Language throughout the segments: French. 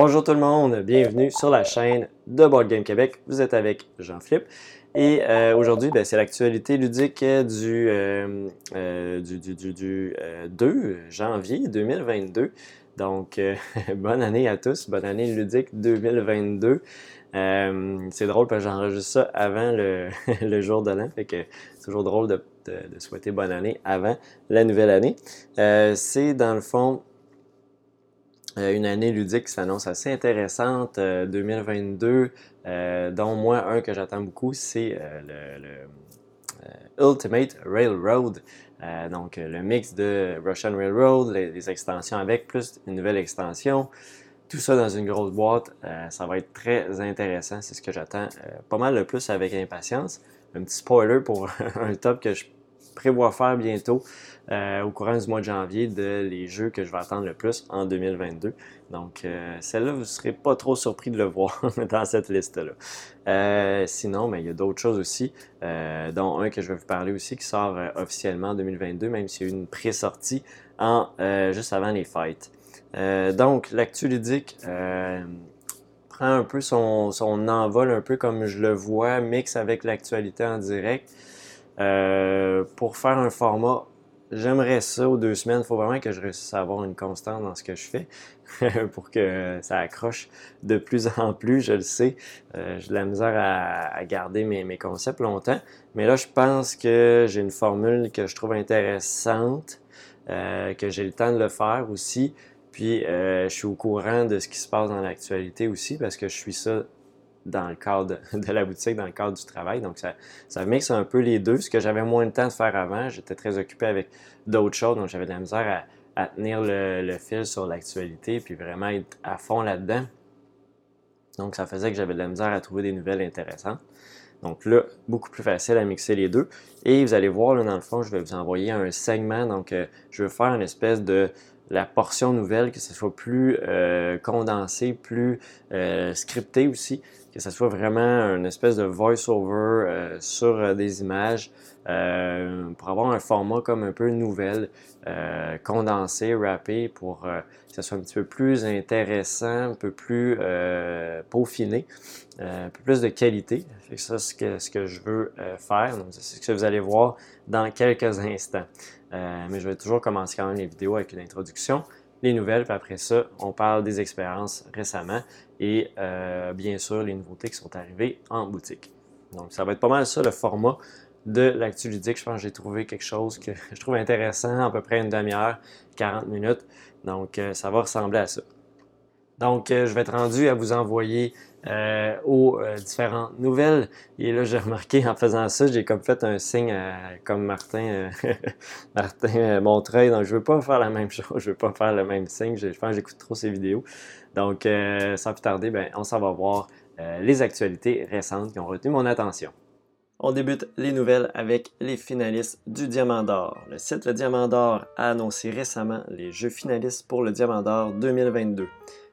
Bonjour tout le monde, bienvenue sur la chaîne de Board Game Québec. Vous êtes avec Jean-Philippe. Et euh, aujourd'hui, ben, c'est l'actualité ludique du, euh, euh, du, du, du, du 2 janvier 2022. Donc, bonne année à tous, bonne année ludique 2022. c'est drôle parce que j'enregistre ça avant le, jour de l'an, fait que c'est toujours drôle de, souhaiter bonne année avant la nouvelle année. c'est dans le fond euh, une année ludique qui s'annonce assez intéressante, 2022, euh, euh, dont moi, un que j'attends beaucoup, c'est le, Ultimate Railroad. donc, le mix de Russian Railroad, les, extensions avec, plus une nouvelle extension. Tout ça dans une grosse boîte, ça va être très intéressant. C'est ce que j'attends pas mal le plus avec impatience. Un petit spoiler pour un top que je prévois faire bientôt. Euh, au courant du mois de janvier de les jeux que je vais attendre le plus en 2022. Donc, euh, celle-là, vous ne serez pas trop surpris de le voir dans cette liste-là. Euh, sinon, mais ben, il y a d'autres choses aussi, dont un que je vais vous parler aussi qui sort officiellement en 2022, même s'il y a eu une pré-sortie juste avant les fights. donc, l'actu ludique prend un peu son, son, envol, un peu comme je le vois, mix avec l'actualité en direct. Pour faire un format J'aimerais ça aux deux semaines. Il faut vraiment que je réussisse à avoir une constante dans ce que je fais pour que ça accroche de plus en plus. Je le sais. Euh, j'ai de la misère à, garder mes, concepts longtemps. Mais là, je pense que j'ai une formule que je trouve intéressante, euh, que j'ai le temps de le faire aussi. Puis, euh, je suis au courant de ce qui se passe dans l'actualité aussi parce que je suis ça dans le cadre de la boutique, dans le cadre du travail. Donc, ça, ça mixe un peu les deux. Ce que j'avais moins de temps de faire avant, j'étais très occupé avec d'autres choses, donc j'avais de la misère à, tenir le, fil sur l'actualité, puis vraiment être à fond là-dedans. Donc, ça faisait que j'avais de la misère à trouver des nouvelles intéressantes. Donc là, beaucoup plus facile à mixer les deux. Et vous allez voir, là, dans le fond, je vais vous envoyer un segment. Donc, euh, je vais faire une espèce de la portion nouvelle, que ce soit plus euh, condensé, plus euh, scripté aussi, que ce soit vraiment une espèce de voice-over euh, sur euh, des images euh, pour avoir un format comme un peu nouvelle, condensé, rappé, pour que ce soit un petit peu plus intéressant, un peu plus peaufiné, un peu plus de qualité. C'est ça ce que, ce que je veux faire. C'est ce que vous allez voir dans quelques instants. mais je vais toujours commencer quand même les vidéos avec une introduction les nouvelles, puis après ça, on parle des expériences récemment et euh, bien sûr les nouveautés qui sont arrivées en boutique. Donc ça va être pas mal ça le format de l'actu ludique. Je pense que j'ai trouvé quelque chose que je trouve intéressant, à peu près une demi-heure, 40 minutes. Donc euh, ça va ressembler à ça. Donc euh, je vais être rendu à vous envoyer euh, aux euh, différentes nouvelles. Et là, j'ai remarqué en faisant ça, j'ai comme fait un signe comme Martin, Martin Montreuil. Donc, je veux pas faire la même chose, je veux pas faire le même signe. Je, pense que j'écoute trop ses vidéos. Donc, sans plus tarder, ben, on s'en va voir les actualités récentes qui ont retenu mon attention. On débute les nouvelles avec les finalistes du Diamant d'Or. Le site Le Diamant d'Or a annoncé récemment les jeux finalistes pour le Diamant d'Or 2022.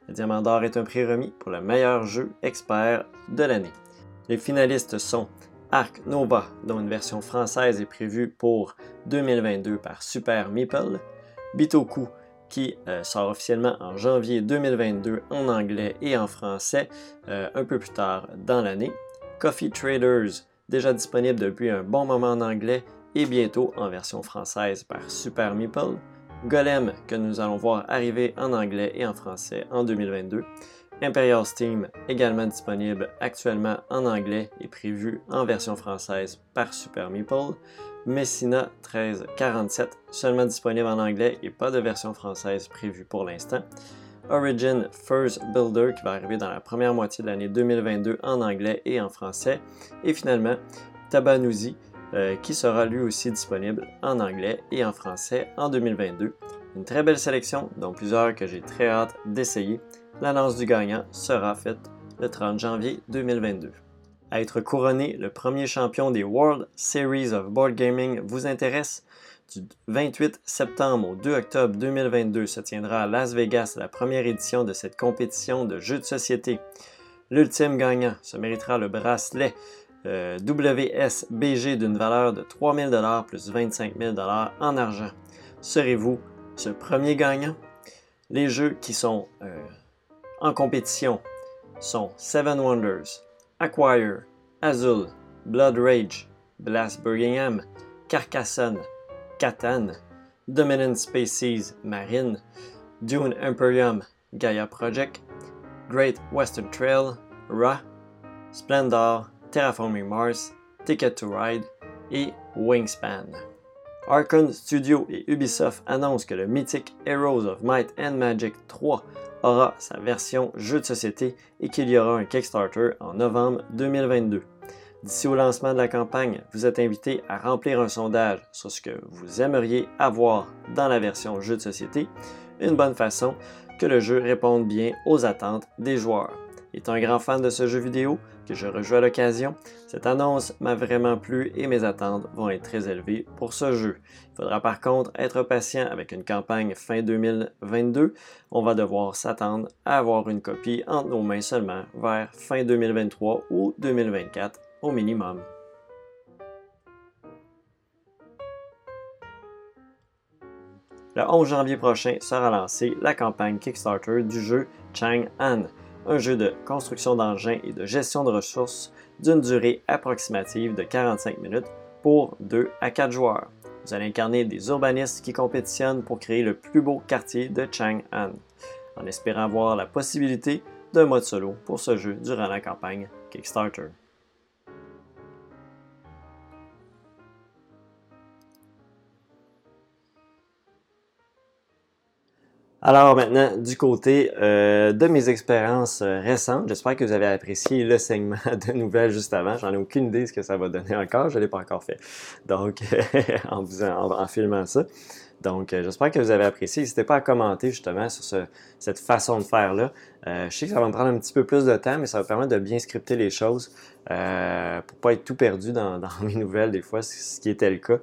Le Diamant d'Or est un prix remis pour le meilleur jeu expert de l'année. Les finalistes sont Arc Nova, dont une version française est prévue pour 2022 par Super Meeple, Bitoku, qui euh, sort officiellement en janvier 2022 en anglais et en français euh, un peu plus tard dans l'année, Coffee Traders, déjà disponible depuis un bon moment en anglais et bientôt en version française par Super Meeple, Golem, que nous allons voir arriver en anglais et en français en 2022. Imperial Steam, également disponible actuellement en anglais et prévu en version française par Super Meeple. Messina 1347, seulement disponible en anglais et pas de version française prévue pour l'instant. Origin First Builder qui va arriver dans la première moitié de l'année 2022 en anglais et en français. Et finalement, Tabanuzi euh, qui sera lui aussi disponible en anglais et en français en 2022. Une très belle sélection, dont plusieurs que j'ai très hâte d'essayer. L'annonce du gagnant sera faite le 30 janvier 2022. À être couronné le premier champion des World Series of Board Gaming vous intéresse? Du 28 septembre au 2 octobre 2022 se tiendra à Las Vegas la première édition de cette compétition de jeux de société. L'ultime gagnant se méritera le bracelet euh, WSBG d'une valeur de 3 000 plus 25 000 en argent. Serez-vous ce premier gagnant? Les jeux qui sont euh, En compétition sont Seven Wonders, Acquire, Azul, Blood Rage, Blast Birmingham, Carcassonne, Catan, Dominant Species Marine, Dune Imperium Gaia Project, Great Western Trail, Ra, Splendor, Terraforming Mars, Ticket to Ride et Wingspan. Archon Studio et Ubisoft annoncent que le mythique Heroes of Might and Magic 3 aura sa version jeu de société et qu'il y aura un Kickstarter en novembre 2022. D'ici au lancement de la campagne, vous êtes invité à remplir un sondage sur ce que vous aimeriez avoir dans la version jeu de société, une bonne façon que le jeu réponde bien aux attentes des joueurs. Étant un grand fan de ce jeu vidéo, que je rejoue à l'occasion, cette annonce m'a vraiment plu et mes attentes vont être très élevées pour ce jeu. Il faudra par contre être patient avec une campagne fin 2022. On va devoir s'attendre à avoir une copie entre nos mains seulement vers fin 2023 ou 2024 au minimum. Le 11 janvier prochain sera lancée la campagne Kickstarter du jeu Chang-An, un jeu de construction d'engins et de gestion de ressources d'une durée approximative de 45 minutes pour 2 à 4 joueurs. Vous allez incarner des urbanistes qui compétitionnent pour créer le plus beau quartier de Chang'an, en espérant voir la possibilité d'un mode solo pour ce jeu durant la campagne Kickstarter. Alors maintenant, du côté euh, de mes expériences euh, récentes, j'espère que vous avez apprécié le segment de nouvelles juste avant. J'en ai aucune idée ce que ça va donner encore, je ne l'ai pas encore fait. Donc, en, filmant ça. Donc, euh, j'espère que vous avez apprécié. N'hésitez pas à commenter justement sur cette façon de faire-là. je sais que ça va me prendre un petit peu plus de temps, mais ça va permettre de bien scripter les choses euh, pour pas être tout perdu dans, dans, mes nouvelles des fois, ce qui était le cas.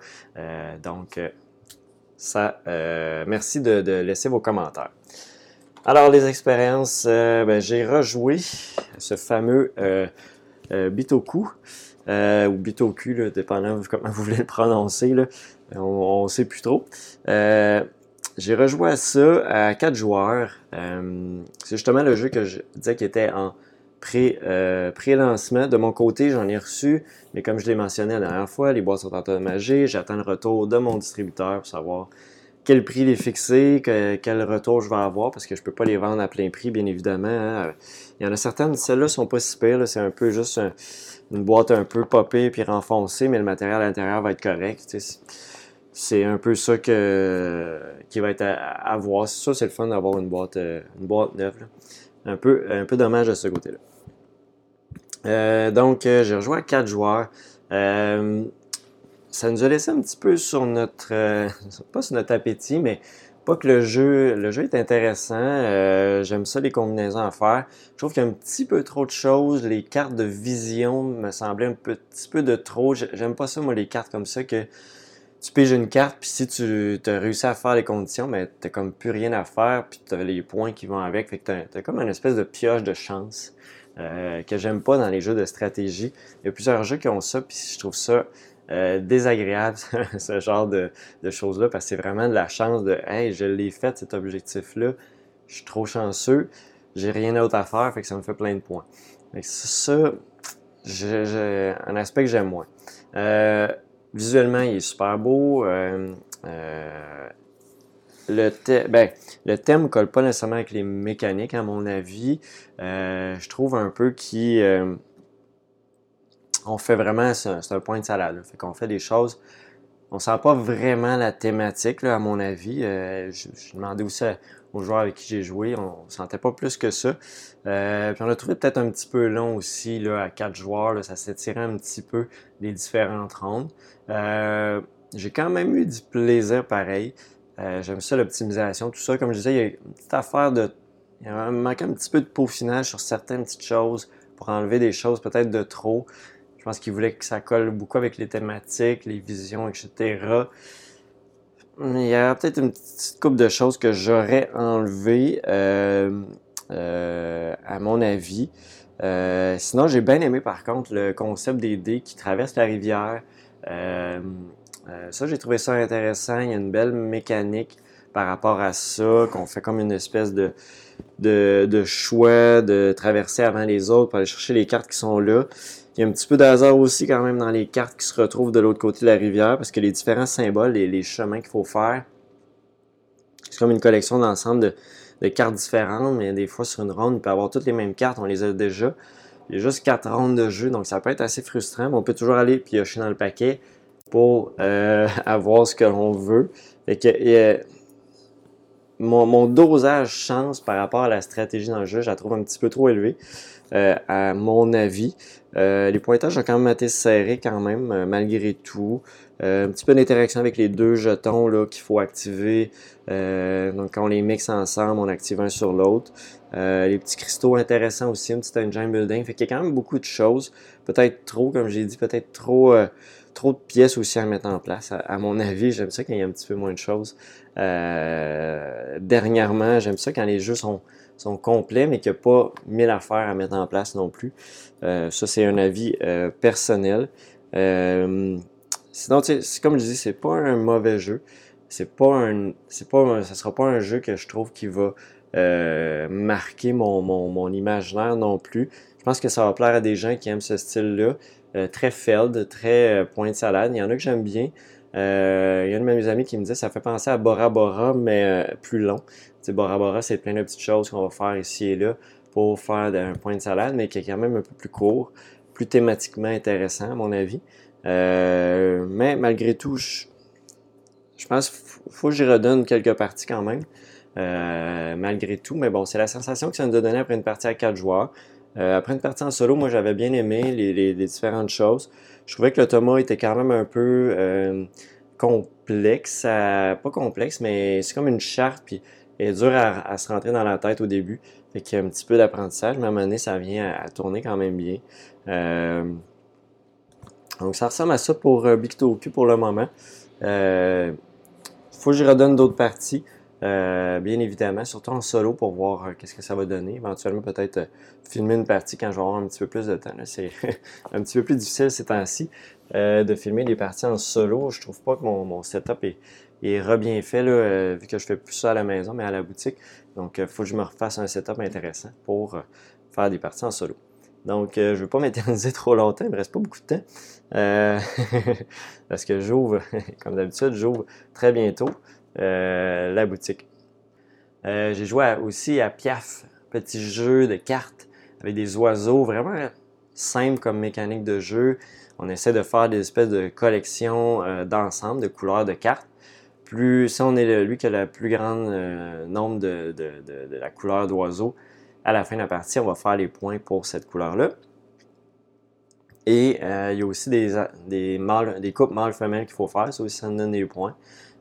donc, ça, euh, merci de, laisser vos commentaires. Alors, les expériences, euh, ben, j'ai rejoué ce fameux euh, Bitoku, ou Bitoku, dépendant de comment vous voulez le prononcer, on ne sait plus trop. j'ai rejoué à ça à quatre joueurs. C'est justement le jeu que je disais qui était en euh, pré-lancement. de mon côté, j'en ai reçu, mais comme je l'ai mentionné la dernière fois, les boîtes sont endommagées. J'attends le retour de mon distributeur pour savoir quel prix les fixer, quel retour je vais avoir, parce que je ne peux pas les vendre à plein prix, bien évidemment. Hein. Il y en a certaines, celles-là sont pas si pires. C'est un peu juste une boîte un peu popée puis renfoncée, mais le matériel à l'intérieur va être correct. C'est un peu ça que, qui va être à, voir. Ça, c'est le fun d'avoir une boîte, euh, neuve. Un peu, un peu dommage de ce côté-là. Euh, donc, euh, j'ai rejoint quatre joueurs. Euh, ça nous a laissé un petit peu sur notre, pas sur notre appétit, mais pas que le jeu, le jeu est intéressant. J'aime ça les combinaisons à faire. Je trouve qu'il y a un petit peu trop de choses. Les cartes de vision me semblaient un petit peu de trop. J'aime pas ça moi les cartes comme ça que tu piges une carte, puis si tu as réussi à faire les conditions, mais t'as comme plus rien à faire, puis tu as les points qui vont avec. Fait que t'as as comme une espèce de pioche de chance. Euh, que j'aime pas dans les jeux de stratégie. Il y a plusieurs jeux qui ont ça, puis je trouve ça euh, désagréable, ce genre de, choses-là, parce que c'est vraiment de la chance de Hey, je l'ai fait cet objectif-là, je suis trop chanceux, j'ai rien d'autre à faire, fait que ça me fait plein de points. c'est ça, j'ai un aspect que j'aime moins. Euh, visuellement, il est super beau le, ben, le thème ne colle pas nécessairement avec les mécaniques, à mon avis. Euh, je trouve un peu qui. Euh, on fait vraiment. C'est un point de salade. Fait qu'on fait des choses. On sent pas vraiment la thématique, à mon avis. Euh, je, demandais aussi aux joueurs avec qui j'ai joué, on ne sentait pas plus que ça. puis on l'a trouvé peut-être un petit peu long aussi, là, à quatre joueurs. ça s'étirait un petit peu les différentes rondes. j'ai quand même eu du plaisir pareil. Euh, j'aime ça, l'optimisation, tout ça. Comme je disais, il y a une petite affaire de. Il manque un petit peu de peaufinage sur certaines petites choses pour enlever des choses peut-être de trop. Je pense qu'il voulait que ça colle beaucoup avec les thématiques, les visions, etc. Il y a peut-être une petite coupe de choses que j'aurais enlevées, euh, euh, à mon avis. sinon, j'ai bien aimé par contre le concept des dés qui traversent la rivière. Euh, ça, j'ai trouvé ça intéressant. Il y a une belle mécanique par rapport à ça, qu'on fait comme une espèce de, de, choix, de traverser avant les autres pour aller chercher les cartes qui sont là. Il y a un petit peu d'hasard aussi quand même dans les cartes qui se retrouvent de l'autre côté de la rivière parce que les différents symboles et les chemins qu'il faut faire, c'est comme une collection d'ensemble de, cartes différentes, mais des fois sur une ronde, il peut avoir toutes les mêmes cartes, on les a déjà. Il y a juste quatre rondes de jeu, donc ça peut être assez frustrant, mais on peut toujours aller piocher dans le paquet pour euh, avoir ce que l'on veut. Fait que, mon, dosage chance par rapport à la stratégie dans le jeu, je la trouve un petit peu trop élevée, euh, à mon avis. Euh, les pointages ont quand même été serrés quand même, malgré tout. un petit peu d'interaction avec les deux jetons là, qu'il faut activer. donc quand on les mixe ensemble, on active un sur l'autre. les petits cristaux intéressants aussi, un petit engine building. Fait qu'il y a quand même beaucoup de choses. Peut-être trop, comme j'ai dit, peut-être trop trop de pièces aussi à mettre en place. À, mon avis, j'aime ça quand il y a un petit peu moins de choses. Euh, dernièrement, j'aime ça quand les jeux sont, sont complets, mais qu'il n'y a pas mille affaires à mettre en place non plus. Euh, ça, c'est un avis euh, personnel. sinon, comme je dis, c'est pas un mauvais jeu. C'est pas un, c'est pas, sera pas un jeu que je trouve qui va marquer mon, mon, mon imaginaire non plus. Je pense que ça va plaire à des gens qui aiment ce style-là. Euh, très feld, très euh, point de salade. Il y en a que j'aime bien. Euh, il y a un de mes amis qui me disait ça fait penser à Bora Bora, mais plus long. sais, Bora Bora, c'est plein de petites choses qu'on va faire ici et là pour faire un point de salade, mais qui est quand même un peu plus court, plus thématiquement intéressant, à mon avis. mais malgré tout, je, pense qu'il faut que j'y redonne quelques parties quand même. malgré tout. Mais bon, c'est la sensation que ça nous a donné après une partie à quatre joueurs. Euh, après une partie en solo, moi j'avais bien aimé les, différentes choses. Je trouvais que le Thomas était quand même un peu euh, complexe, pas complexe, mais c'est comme une charte, puis elle est dure à, se rentrer dans la tête au début. Fait qu'il y a un petit peu d'apprentissage, mais à un moment donné, ça vient à, tourner quand même bien. Euh, donc ça ressemble à ça pour Big Toku pour le moment. Faut que je redonne d'autres parties. Euh, bien évidemment, surtout en solo pour voir euh, qu'est-ce que ça va donner. Éventuellement, peut-être euh, filmer une partie quand je vais avoir un petit peu plus de temps. C'est un petit peu plus difficile ces temps-ci de filmer des parties en solo. Je trouve pas que mon, setup est, est bien fait, vu que je fais plus ça à la maison, mais à la boutique. Donc, il faut que je me refasse un setup intéressant pour faire des parties en solo. Donc, je ne vais pas m'éterniser trop longtemps, il ne me reste pas beaucoup de temps. parce que j'ouvre, comme d'habitude, j'ouvre très bientôt. Euh, la boutique. Euh, j'ai joué aussi à Piaf, petit jeu de cartes avec des oiseaux, vraiment simple comme mécanique de jeu. On essaie de faire des espèces de collections euh, d'ensemble, de couleurs de cartes. Plus, si on est lui qui a le plus grand nombre de, la couleur d'oiseau, à la fin de la partie, on va faire les points pour cette couleur-là. Et il y a aussi des, des, des coupes mâles-femelles qu'il faut faire, ça aussi ça nous donne des points.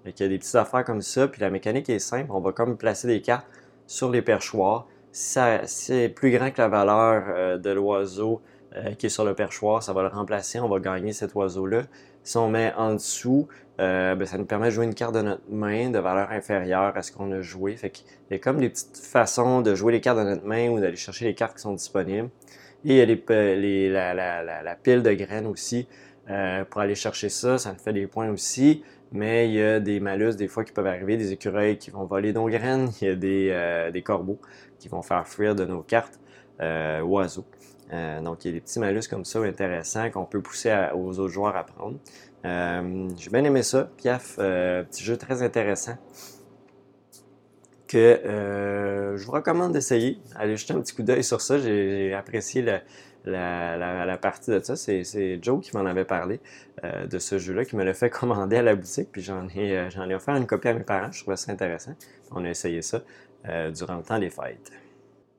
Il y a des petites affaires comme ça, puis la mécanique est simple. On va comme placer des cartes sur les perchoirs. Si c'est plus grand que la valeur euh, de l'oiseau euh, qui est sur le perchoir, ça va le remplacer. On va gagner cet oiseau-là. Si on met en dessous, euh, ben, ça nous permet de jouer une carte de notre main de valeur inférieure à ce qu'on a joué. Fait qu'il y a comme des petites façons de jouer les cartes de notre main ou d'aller chercher les cartes qui sont disponibles. Et il y a les, la, pile de graines aussi. pour aller chercher ça, ça nous fait des points aussi mais il y a des malus des fois qui peuvent arriver, des écureuils qui vont voler nos graines, il y a des, euh, des corbeaux qui vont faire fuir de nos cartes euh, oiseaux. Euh, donc il y a des petits malus comme ça intéressants qu'on peut pousser aux autres joueurs à prendre. J'ai bien aimé ça. Piaf, petit jeu très intéressant que je vous recommande d'essayer. Allez jeter un petit coup d'œil sur ça. J'ai apprécié le, la, partie de ça. C'est Joe qui m'en avait parlé euh, de ce jeu-là, qui me l'a fait commander à la boutique, puis j'en ai, euh, ai offert une copie à mes parents. Je trouvais ça intéressant. On a essayé ça euh, durant le temps des fêtes.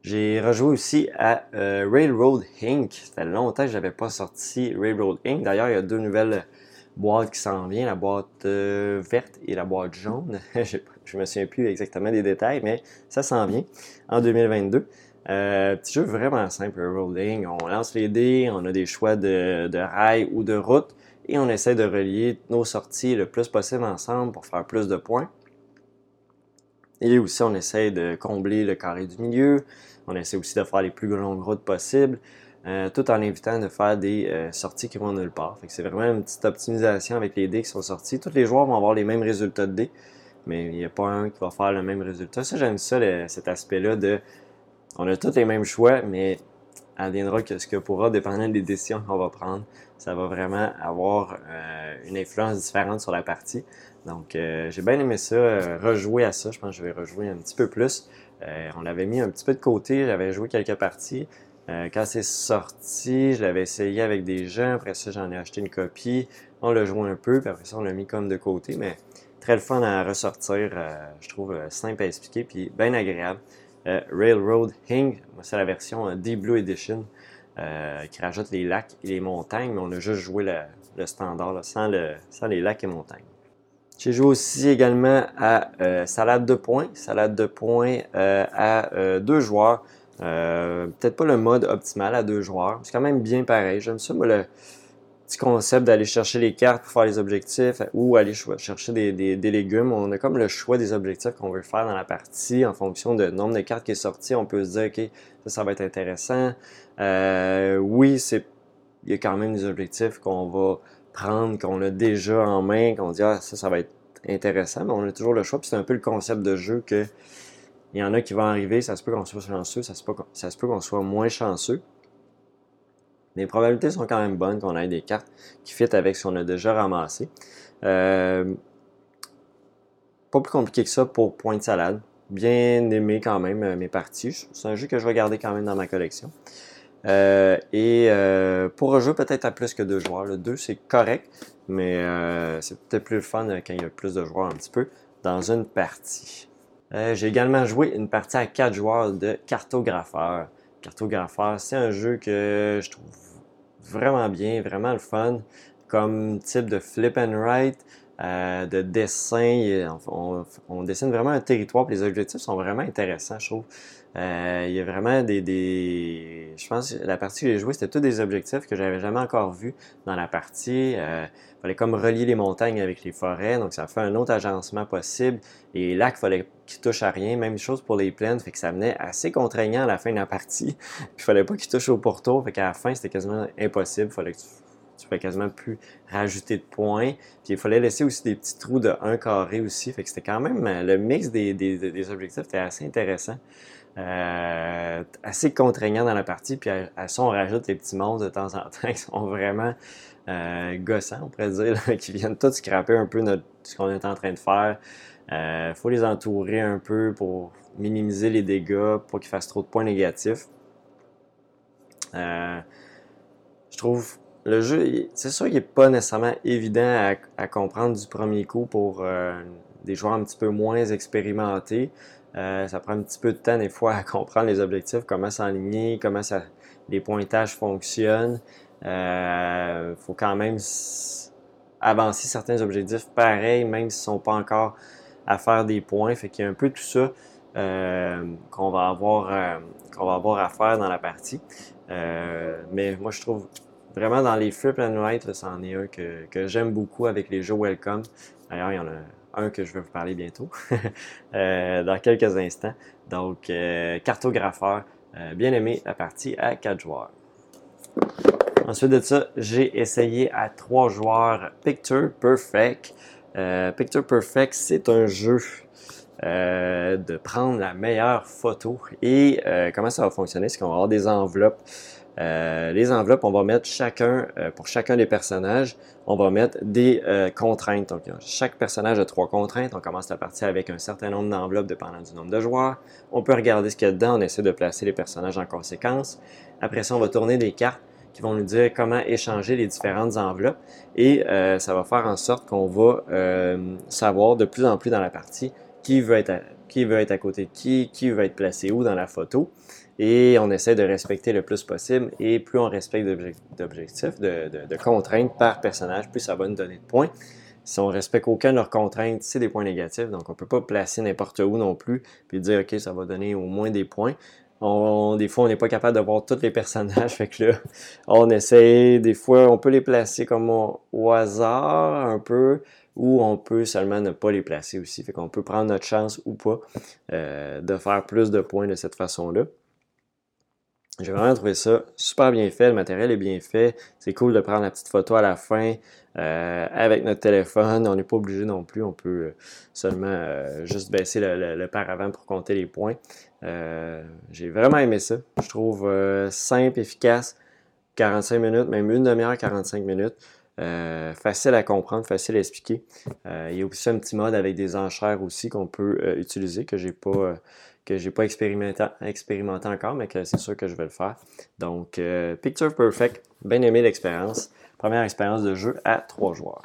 J'ai rejoué aussi à Railroad Inc. Ça fait longtemps que je n'avais pas sorti Railroad Inc. D'ailleurs, il y a deux nouvelles boîtes qui s'en viennent, la boîte verte et la boîte jaune. je ne me souviens plus exactement des détails, mais ça s'en vient en 2022. Euh, petit jeu vraiment simple, rolling. On lance les dés, on a des choix de, rails ou de route et on essaie de relier nos sorties le plus possible ensemble pour faire plus de points. Et aussi, on essaie de combler le carré du milieu. On essaie aussi de faire les plus longues routes possibles, euh, tout en évitant de faire des euh, sorties qui vont nulle part. c'est vraiment une petite optimisation avec les dés qui sont sortis. Tous les joueurs vont avoir les mêmes résultats de dés. mais il n'y a pas un qui va faire le même résultat. Ça, j'aime ça, cet aspect-là de. On a tous les mêmes choix, mais adviendra que ce que pourra, dépendant des décisions qu'on va prendre, ça va vraiment avoir euh, une influence différente sur la partie. Donc, euh, j'ai bien aimé ça, euh, rejouer à ça. Je pense que je vais rejouer un petit peu plus. on l'avait mis un petit peu de côté, j'avais joué quelques parties. quand c'est sorti, je l'avais essayé avec des gens. Après ça, j'en ai acheté une copie. On l'a joué un peu, puis après ça, on l'a mis comme de côté. Mais très le fun à ressortir, je trouve simple à expliquer, puis bien agréable. Railroad Hing, c'est la version Deep Blue Edition. Euh, qui rajoute les lacs et les montagnes, mais on a juste joué le, standard sans, les lacs et montagnes. J'ai joué aussi également à euh, Salade de points. Salade de points euh, à deux joueurs. Peut-être pas le mode optimal à deux joueurs. C'est quand même bien pareil. J'aime ça, le concept d'aller chercher les cartes pour faire les objectifs ou aller chercher des, légumes. On a comme le choix des objectifs qu'on veut faire dans la partie en fonction du nombre de cartes qui est sorti. On peut se dire, OK, ça, va être intéressant. Euh, oui, c'est il y a quand même des objectifs qu'on va prendre, qu'on a déjà en main, qu'on dit ah ça, ça va être intéressant, mais on a toujours le choix. Puis c'est un peu le concept de jeu que il y en a qui vont arriver, ça se peut qu'on soit chanceux, ça se peut qu'on soit moins chanceux. Les probabilités sont quand même bonnes qu'on ait des cartes qui fit avec ce qu'on a déjà ramassé. Euh, pas plus compliqué que ça pour Point de Salade. Bien aimé quand même euh, mes parties. C'est un jeu que je vais garder quand même dans ma collection. Euh, et pour rejouer peut-être à plus que deux joueurs. Le 2, c'est correct, mais c'est peut-être plus fun quand il y a plus de joueurs un petit peu dans une partie. J'ai également joué une partie à quatre joueurs de cartographeur. Cartographeur, c'est un jeu que je trouve vraiment bien, vraiment le fun, comme type de flip and write. de dessin. On, on, dessine vraiment un territoire, les objectifs sont vraiment intéressants, je trouve. Euh, il y a vraiment des, des, Je pense que la partie que j'ai jouée, c'était tous des objectifs que j'avais jamais encore vus dans la partie. Euh, il fallait comme relier les montagnes avec les forêts, donc ça fait un autre agencement possible. Et là, il fallait qu'ils touchent à rien. Même chose pour les plaines, fait que ça venait assez contraignant à la fin de la partie. Puis il fallait pas qu'ils touchent au pourtour, fait qu'à la fin, c'était quasiment impossible. Il fallait que tu tu pouvais quasiment plus rajouter de points. Puis il fallait laisser aussi des petits trous de 1 carré aussi. Fait que c'était quand même le mix des, des, des objectifs était assez intéressant. Euh, assez contraignant dans la partie. Puis à, ça, on rajoute les petits monstres de temps en temps qui sont vraiment euh, gossants, on pourrait dire, qui viennent tous scraper un peu notre, ce qu'on est en train de faire. Il euh, faut les entourer un peu pour minimiser les dégâts, pour qu'ils fassent trop de points négatifs. Je trouve le jeu, c'est sûr qu'il n'est pas nécessairement évident à, comprendre du premier coup pour des joueurs un petit peu moins expérimentés. Euh, ça prend un petit peu de temps des fois à comprendre les objectifs, comment s'enligner, comment ça, les pointages fonctionnent. Il euh, faut quand même avancer certains objectifs pareils, même s'ils ne sont pas encore à faire des points. Fait qu'il y a un peu tout ça euh, qu'on va avoir qu'on va avoir à faire dans la partie. mais moi, je trouve vraiment dans les flip and write, c'en est un que, que j'aime beaucoup avec les jeux Welcome. D'ailleurs, il y en a un que je vais vous parler bientôt, euh, dans quelques instants. Donc, euh, cartographeur, euh, bien aimé la partie à 4 joueurs. Ensuite de ça, j'ai essayé à 3 joueurs Picture Perfect. Picture Perfect, c'est un jeu de prendre la meilleure photo. Et comment ça va fonctionner? C'est qu'on va avoir des enveloppes euh, les enveloppes, on va mettre chacun, euh, pour chacun des personnages, on va mettre des euh, contraintes. Donc, chaque personnage a trois contraintes. On commence la partie avec un certain nombre d'enveloppes dépendant du nombre de joueurs. On peut regarder ce qu'il y a dedans, on essaie de placer les personnages en conséquence. Après ça, on va tourner des cartes qui vont nous dire comment échanger les différentes enveloppes. Et ça va faire en sorte qu'on va savoir de plus en plus dans la partie qui veut être qui veut être à côté de qui, qui veut être placé où dans la photo et on essaie de respecter le plus possible. Et plus on respecte d'objectifs, de, contraintes par personnage, plus ça va nous donner de points. Si on respecte aucun de leurs contraintes, c'est des points négatifs. Donc, on ne peut pas placer n'importe où non plus, puis dire, OK, ça va donner au moins des points. des fois, on n'est pas capable de voir tous les personnages. Fait que là, on essaie, des fois, on peut les placer comme au, hasard un peu, ou on peut seulement ne pas les placer aussi. Fait qu'on peut prendre notre chance ou pas euh, de faire plus de points de cette façon-là. J'ai vraiment trouvé ça super bien fait. Le matériel est bien fait. C'est cool de prendre la petite photo à la fin euh, avec notre téléphone. On n'est pas obligé non plus. On peut euh, seulement euh, juste baisser le, le, paravent pour compter les points. J'ai vraiment aimé ça. Je trouve simple, efficace. 45 minutes, même une demi-heure, 45 minutes. Facile à comprendre, facile à expliquer. il y a aussi un petit mode avec des enchères aussi qu'on peut utiliser que j'ai pas que pas expérimenté, encore, mais que c'est sûr que je vais le faire. Donc, euh, Picture Perfect, bien aimé l'expérience. Première expérience de jeu à trois joueurs.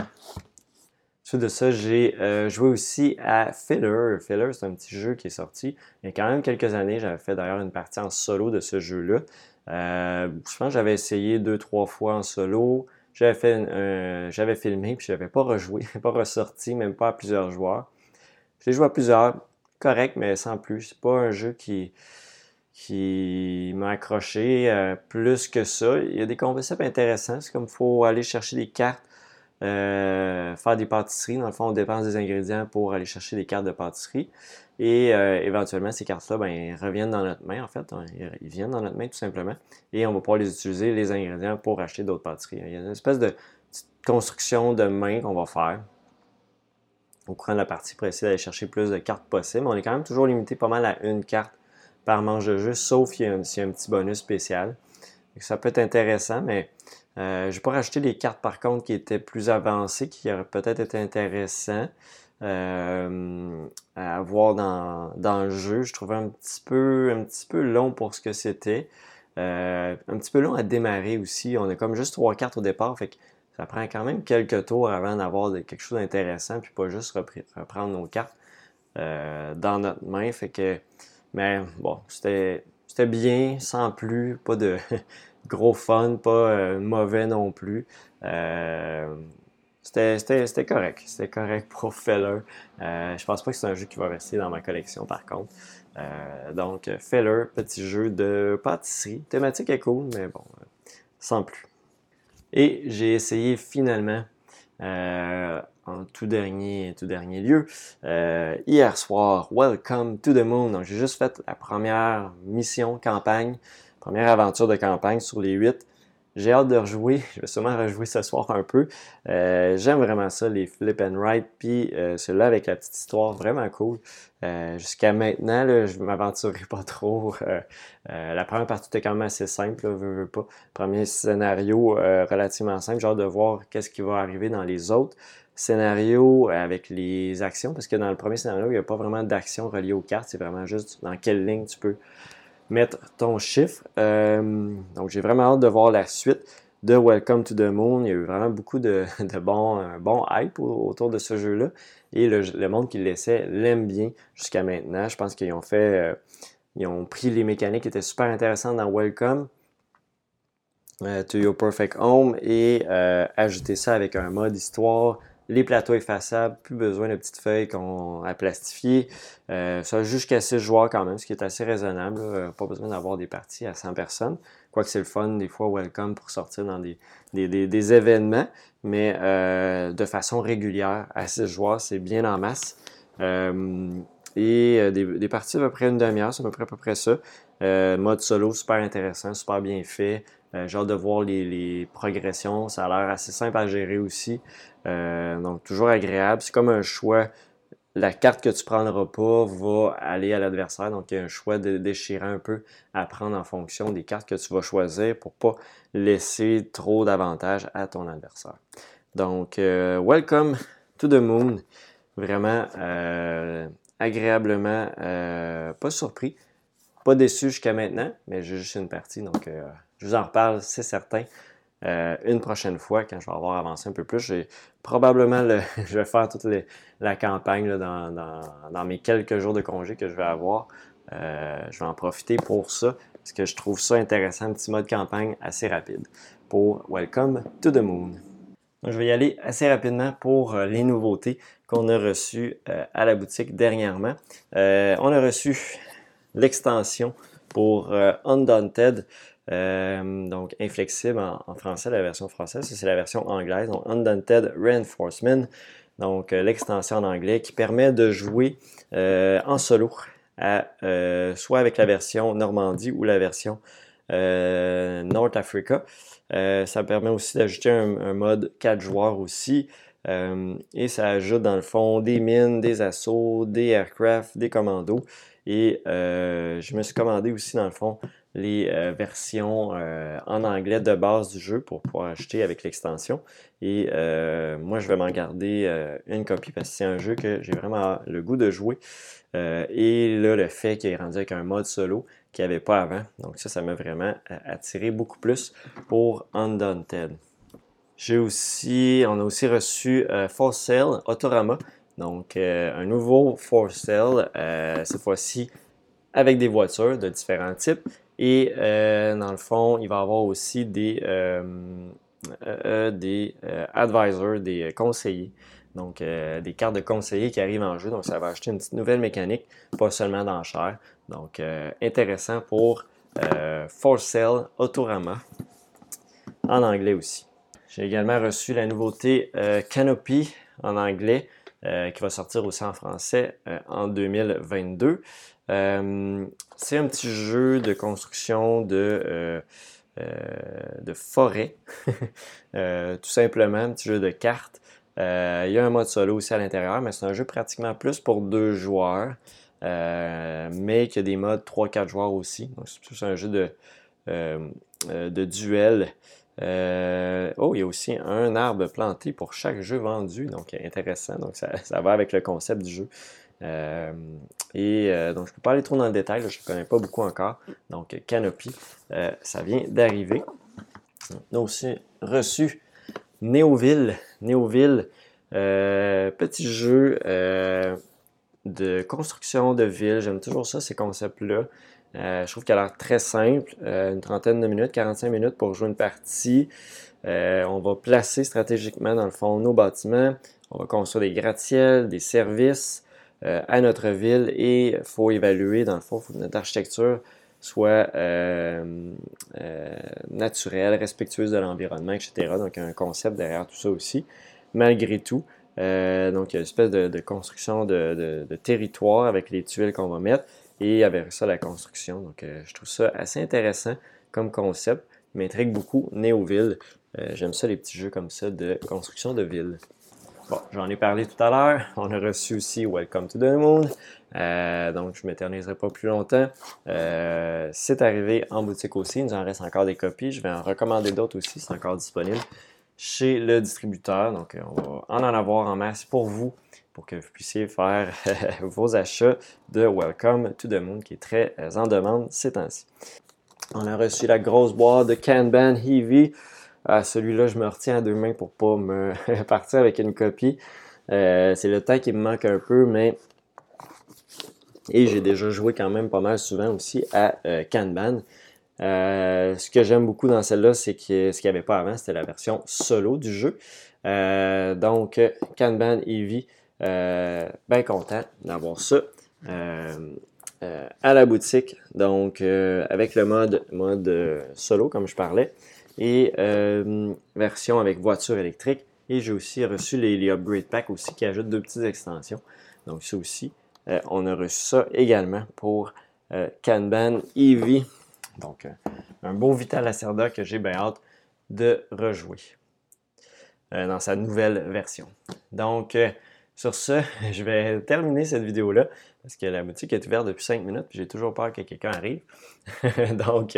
Suite de ça, j'ai euh, joué aussi à Filler. Filler, c'est un petit jeu qui est sorti il y a quand même quelques années. J'avais fait d'ailleurs une partie en solo de ce jeu-là. Euh, je pense que j'avais essayé deux, trois fois en solo. J'avais fait j'avais filmé, puis je n'avais pas rejoué, pas ressorti, même pas à plusieurs joueurs. J'ai joué à plusieurs correct, mais sans plus. C'est pas un jeu qui, qui m'a accroché euh, plus que ça. Il y a des concepts intéressants. C'est comme il faut aller chercher des cartes, euh, faire des pâtisseries. Dans le fond, on dépense des ingrédients pour aller chercher des cartes de pâtisserie. Et euh, éventuellement, ces cartes-là ben, reviennent dans notre main, en fait. Ils viennent dans notre main, tout simplement. Et on va pouvoir les utiliser, les ingrédients, pour acheter d'autres pâtisseries. Il y a une espèce de construction de main qu'on va faire au de la partie pour essayer d'aller chercher plus de cartes possibles. On est quand même toujours limité pas mal à une carte par manche de jeu, sauf s'il y, a un, petit bonus spécial. ça peut être intéressant, mais euh, je n'ai pas rajouté des cartes par contre qui étaient plus avancées, qui auraient peut-être été intéressant euh, à avoir dans, dans, le jeu. Je trouvais un petit peu, un petit peu long pour ce que c'était. Euh, un petit peu long à démarrer aussi. On a comme juste trois cartes au départ. Fait que ça prend quand même quelques tours avant d'avoir quelque chose d'intéressant, puis pas juste reprendre nos cartes euh, dans notre main. Fait que, mais bon, c'était bien, sans plus, pas de gros fun, pas mauvais non plus. Euh, c'était correct. C'était correct pour Feller. je pense pas que c'est un jeu qui va rester dans ma collection par contre. donc, Feller, petit jeu de pâtisserie. Thématique est cool, mais bon, sans plus. Et j'ai essayé finalement, euh, en tout dernier, tout dernier lieu, euh, hier soir, Welcome to the Moon. Donc j'ai juste fait la première mission campagne, première aventure de campagne sur les huit. J'ai hâte de rejouer. Je vais sûrement rejouer ce soir un peu. Euh, j'aime vraiment ça, les flip and write. Puis euh, celui-là avec la petite histoire, vraiment cool. Euh, jusqu'à maintenant, je ne m'aventurerai pas trop. la première partie était quand même assez simple, veux, pas. Premier scénario relativement simple. J'ai hâte de voir qu'est-ce qui va arriver dans les autres scénarios avec les actions. Parce que dans le premier scénario, il n'y a pas vraiment d'action reliée aux cartes. C'est vraiment juste dans quelle ligne tu peux mettre ton chiffre. Euh, donc, j'ai vraiment hâte de voir la suite de Welcome to the Moon. Il y a eu vraiment beaucoup de, de bons, bon hype autour de ce jeu-là. Et le, monde qui le laissait l'aime bien jusqu'à maintenant. Je pense qu'ils ont fait. Euh, ils ont pris les mécaniques qui étaient super intéressantes dans Welcome euh, to Your Perfect Home et ajouté ça avec un mode histoire, les plateaux effaçables, plus besoin de petites feuilles qu'on à plastifier. Euh, ça jusqu'à 6 joueurs quand même, ce qui est assez raisonnable. Euh, pas besoin d'avoir des parties à 100 personnes. Quoique c'est le fun, des fois, welcome pour sortir dans des, des, événements, mais euh, de façon régulière. À 6 joueurs, c'est bien en masse. et des, parties à peu près une demi-heure, c'est à peu près, à peu près ça. mode solo, super intéressant, super bien fait. J'ai hâte de voir les, progressions. Ça a l'air assez simple à gérer aussi. Euh, donc, toujours agréable. C'est comme un choix. La carte que tu ne prendras pas va aller à l'adversaire. Donc, il y a un choix de déchirant un peu à prendre en fonction des cartes que tu vas choisir pour ne pas laisser trop d'avantages à ton adversaire. Donc, euh, welcome to the moon. Vraiment euh, agréablement pas surpris. Pas déçu jusqu'à maintenant, mais j'ai juste une partie. Donc, je vous en reparle, c'est certain. Euh, une prochaine fois, quand je vais avoir avancé un peu plus, j'ai probablement le, je vais faire toute la campagne dans, mes quelques jours de congé que je vais avoir. Euh, je vais en profiter pour ça parce que je trouve ça intéressant, un petit mode campagne assez rapide pour Welcome to the Moon. je vais y aller assez rapidement pour euh, les nouveautés qu'on a reçues à la boutique dernièrement. on a reçu l'extension pour Undaunted. Euh, donc, inflexible en, français, la version française. c'est la version anglaise. Donc, Undaunted Reinforcement. Donc, euh, l'extension en anglais qui permet de jouer euh, en solo, soit avec la version Normandie ou la version North Africa. ça permet aussi d'ajouter un, mode 4 joueurs aussi. et ça ajoute dans le fond des mines, des assauts, des aircraft, des commandos. Et je me suis commandé aussi dans le fond les euh, versions euh, en anglais de base du jeu pour pouvoir acheter avec l'extension. Et euh, moi, je vais m'en garder une copie parce que c'est un jeu que j'ai vraiment le goût de jouer. et là, le fait qu'il est rendu avec un mode solo qu'il n'y avait pas avant. Donc ça, ça m'a vraiment attiré beaucoup plus pour Undaunted. J'ai aussi, on a aussi reçu For Sale Autorama. Donc un nouveau For Sale, cette fois-ci avec des voitures de différents types. Et euh, dans le fond, il va y avoir aussi des, euh, euh, des advisors, des conseillers. Donc, des cartes de conseillers qui arrivent en jeu. Donc, ça va acheter une petite nouvelle mécanique, pas seulement d'enchères. Donc, intéressant pour For Sale Autorama en anglais aussi. J'ai également reçu la nouveauté Canopy en anglais qui va sortir aussi en français en 2022. Euh, c'est un petit jeu de construction de, euh, euh, de forêt, tout simplement, un petit jeu de cartes. il y a un mode solo aussi à l'intérieur, mais c'est un jeu pratiquement plus pour deux joueurs, mais qui a des modes 3-4 joueurs aussi. Donc, c'est un jeu de, de duel. oh, il y a aussi un arbre planté pour chaque jeu vendu, donc intéressant. Donc, ça va avec le concept du jeu. Euh, et euh, donc, je ne peux pas aller trop dans le détail, je ne connais pas beaucoup encore. Donc, Canopy, euh, ça vient d'arriver. On a aussi reçu Néoville. Néoville, petit jeu de construction de ville. J'aime toujours ça, ces concepts-là. je trouve qu'il a l'air très simple. une trentaine de minutes, 45 minutes pour jouer une partie. on va placer stratégiquement, dans le fond, nos bâtiments. On va construire des gratte-ciels, des services. Euh, à notre ville et il faut évaluer, dans le fond, faut que notre architecture soit euh, euh, naturelle, respectueuse de l'environnement, etc. Donc, un concept derrière tout ça aussi. Malgré tout, donc, il y a une espèce de, construction de, territoire avec les tuiles qu'on va mettre et avec ça, la construction. Donc, je trouve ça assez intéressant comme concept. M'intrigue beaucoup, Néoville. J'aime ça, les petits jeux comme ça de construction de ville. Bon, j'en ai parlé tout à l'heure. On a reçu aussi Welcome to the Moon. Euh, donc, je ne m'éterniserai pas plus longtemps. Euh, c'est arrivé en boutique aussi. Il nous en reste encore des copies. Je vais en recommander d'autres aussi. C'est encore disponible chez le distributeur. Donc, on va en en avoir en masse pour vous, pour que vous puissiez faire vos achats de Welcome to the Moon, qui est très en demande ces temps-ci. On a reçu la grosse boîte de Kanban Heavy. Ah, celui-là, je me retiens à deux mains pour pas me partir avec une copie. Euh, c'est le temps qui me manque un peu, mais. Et j'ai déjà joué quand même pas mal souvent aussi à euh, Kanban. Euh, ce que j'aime beaucoup dans celle-là, c'est que ce qu'il n'y avait pas avant, c'était la version solo du jeu. donc, Kanban Eevee, bien content d'avoir ça. à la boutique, donc avec le mode, mode solo comme je parlais, et euh, version avec voiture électrique. Et j'ai aussi reçu les, upgrade packs aussi qui ajoutent deux petites extensions. Donc ça aussi, euh, on a reçu ça également pour euh, Kanban EV. Donc un beau Vital Lacerda que j'ai bien hâte de rejouer dans sa nouvelle version. Donc sur ce, je vais terminer cette vidéo-là parce que la boutique est ouverte depuis 5 minutes j'ai toujours peur que quelqu'un arrive. Donc,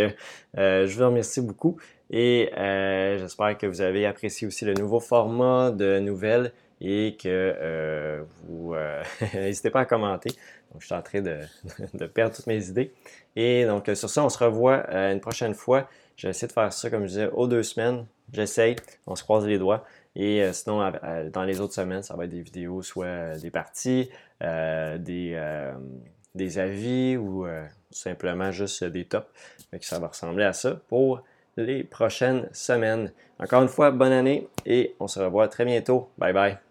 je vous remercie beaucoup et euh, j'espère que vous avez apprécié aussi le nouveau format de nouvelles et que euh, vous euh, n'hésitez pas à commenter. Donc, je suis en train de, de, perdre toutes mes idées. Et donc, sur ça, on se revoit une prochaine fois. J'essaie de faire ça, comme je disais, aux deux semaines. J'essaye. On se croise les doigts. Et sinon, dans les autres semaines, ça va être des vidéos, soit des parties, des, des avis ou simplement juste des tops. Ça va ressembler à ça pour les prochaines semaines. Encore une fois, bonne année et on se revoit très bientôt. Bye bye.